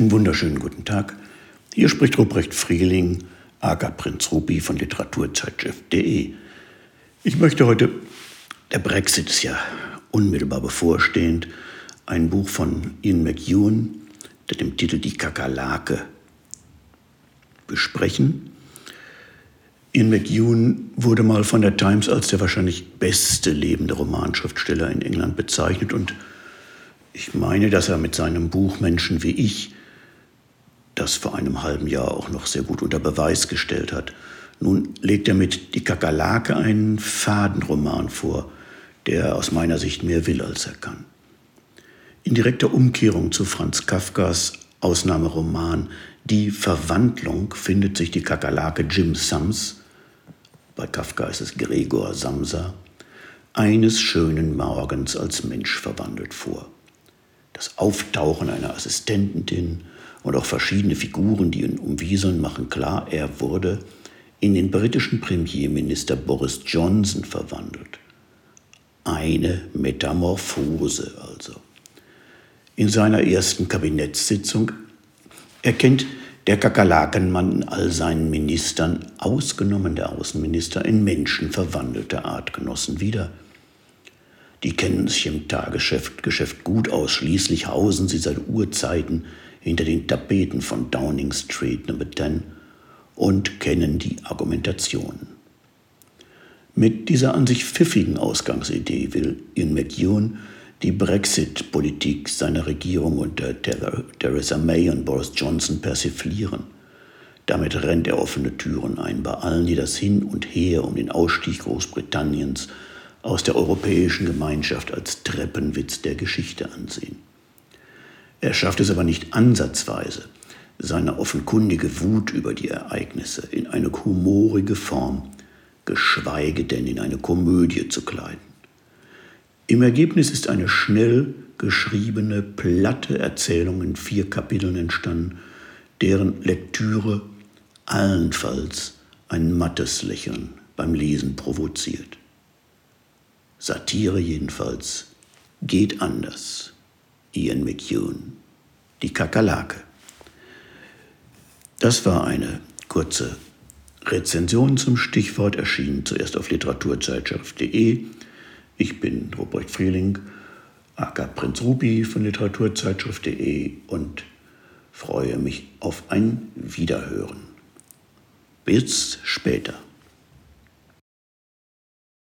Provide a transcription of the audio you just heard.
Einen wunderschönen guten Tag. Hier spricht Ruprecht Frieling, aka Prinz Rupi von Literaturzeitschrift.de. Ich möchte heute, der Brexit ist ja unmittelbar bevorstehend, ein Buch von Ian McEwan, der dem Titel Die Kakerlake besprechen. Ian McEwan wurde mal von der Times als der wahrscheinlich beste lebende Romanschriftsteller in England bezeichnet und ich meine, dass er mit seinem Buch Menschen wie ich das vor einem halben Jahr auch noch sehr gut unter Beweis gestellt hat. Nun legt er mit Die Kakerlake einen Fadenroman vor, der aus meiner Sicht mehr will, als er kann. In direkter Umkehrung zu Franz Kafkas Ausnahmeroman Die Verwandlung findet sich die Kakerlake Jim Sams, bei Kafka ist es Gregor Samsa, eines schönen Morgens als Mensch verwandelt vor. Das Auftauchen einer Assistentin und auch verschiedene Figuren, die ihn umwieseln, machen klar, er wurde in den britischen Premierminister Boris Johnson verwandelt. Eine Metamorphose also. In seiner ersten Kabinettssitzung erkennt der Kakerlakenmann in all seinen Ministern, ausgenommen der Außenminister, in Menschen verwandelte Artgenossen wieder. Die kennen sich im Tagesgeschäft Geschäft gut aus, schließlich hausen sie seit Urzeiten hinter den Tapeten von Downing Street No. 10 und kennen die Argumentation. Mit dieser an sich pfiffigen Ausgangsidee will Ian McEwan die Brexit-Politik seiner Regierung unter Theresa May und Boris Johnson persiflieren. Damit rennt er offene Türen ein bei allen, die das Hin und Her um den Ausstieg Großbritanniens aus der Europäischen Gemeinschaft als Treppenwitz der Geschichte ansehen. Er schafft es aber nicht ansatzweise, seine offenkundige Wut über die Ereignisse in eine humorige Form, geschweige denn in eine Komödie zu kleiden. Im Ergebnis ist eine schnell geschriebene, platte Erzählung in vier Kapiteln entstanden, deren Lektüre allenfalls ein mattes Lächeln beim Lesen provoziert. Satire jedenfalls geht anders. Ian McEwan, die Kakerlake. Das war eine kurze Rezension zum Stichwort, erschienen zuerst auf literaturzeitschrift.de. Ich bin Robert Frieling, aka Prinz Rupi von literaturzeitschrift.de und freue mich auf ein Wiederhören. Bis später.